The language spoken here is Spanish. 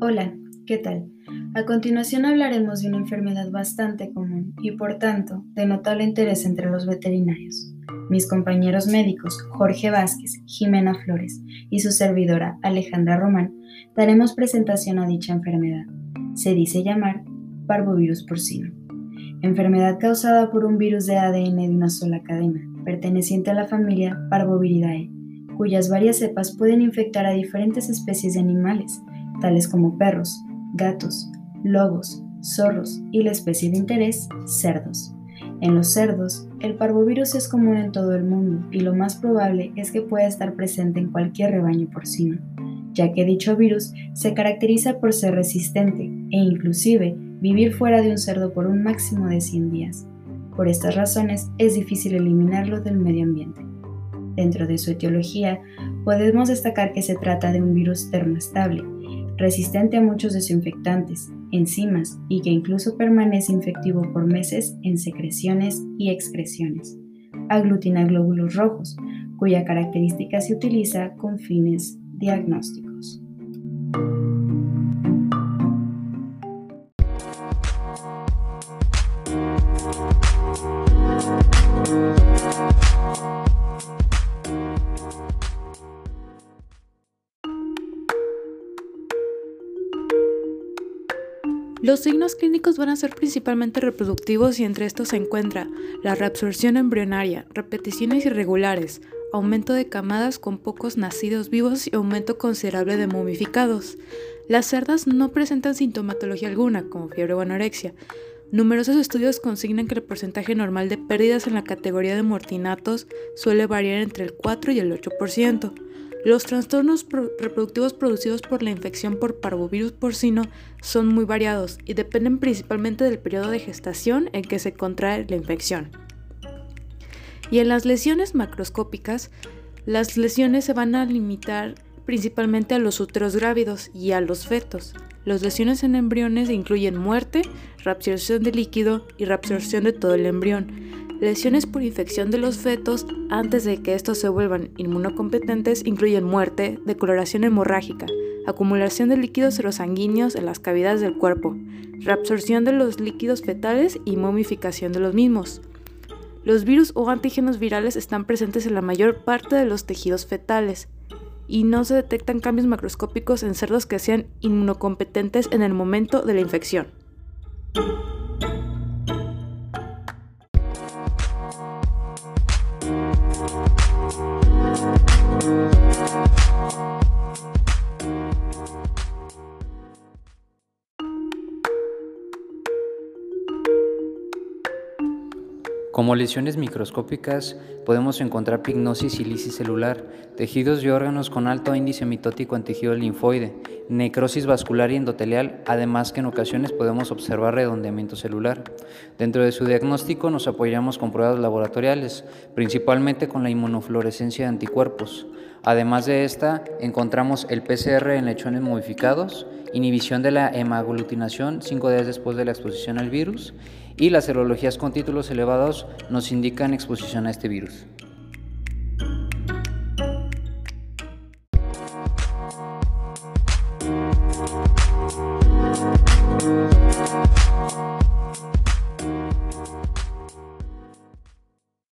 Hola, ¿qué tal? A continuación hablaremos de una enfermedad bastante común y por tanto de notable interés entre los veterinarios. Mis compañeros médicos Jorge Vázquez, Jimena Flores y su servidora Alejandra Román daremos presentación a dicha enfermedad. Se dice llamar parvovirus porcino. Enfermedad causada por un virus de ADN de una sola cadena, perteneciente a la familia Parvoviridae, cuyas varias cepas pueden infectar a diferentes especies de animales, tales como perros, gatos, lobos, zorros y la especie de interés, cerdos. En los cerdos, el parvovirus es común en todo el mundo y lo más probable es que pueda estar presente en cualquier rebaño porcino, ya que dicho virus se caracteriza por ser resistente e inclusive vivir fuera de un cerdo por un máximo de 100 días. Por estas razones es difícil eliminarlo del medio ambiente. Dentro de su etiología, podemos destacar que se trata de un virus termoestable, resistente a muchos desinfectantes, enzimas y que incluso permanece infectivo por meses en secreciones y excreciones. Aglutina glóbulos rojos, cuya característica se utiliza con fines diagnósticos. Los signos clínicos van a ser principalmente reproductivos y entre estos se encuentra la reabsorción embrionaria, repeticiones irregulares, aumento de camadas con pocos nacidos vivos y aumento considerable de momificados. Las cerdas no presentan sintomatología alguna, como fiebre o anorexia. Numerosos estudios consignan que el porcentaje normal de pérdidas en la categoría de mortinatos suele variar entre el 4 y el 8%. Los trastornos reproductivos producidos por la infección por parvovirus porcino son muy variados y dependen principalmente del periodo de gestación en que se contrae la infección. Y en las lesiones macroscópicas, las lesiones se van a limitar principalmente a los úteros grávidos y a los fetos. Las lesiones en embriones incluyen muerte, reabsorción de líquido y reabsorción de todo el embrión. Lesiones por infección de los fetos antes de que estos se vuelvan inmunocompetentes incluyen muerte, decoloración hemorrágica, acumulación de líquidos serosanguíneos en las cavidades del cuerpo, reabsorción de los líquidos fetales y momificación de los mismos. Los virus o antígenos virales están presentes en la mayor parte de los tejidos fetales y no se detectan cambios macroscópicos en cerdos que sean inmunocompetentes en el momento de la infección. Como lesiones microscópicas podemos encontrar pignosis y lisis celular, tejidos y órganos con alto índice mitótico en tejido linfoide, necrosis vascular y endotelial, además que en ocasiones podemos observar redondeamiento celular. Dentro de su diagnóstico nos apoyamos con pruebas laboratoriales, principalmente con la inmunofluorescencia de anticuerpos. Además de esta, encontramos el PCR en lechones modificados, inhibición de la hemaglutinación cinco días después de la exposición al virus y las serologías con títulos elevados nos indican exposición a este virus.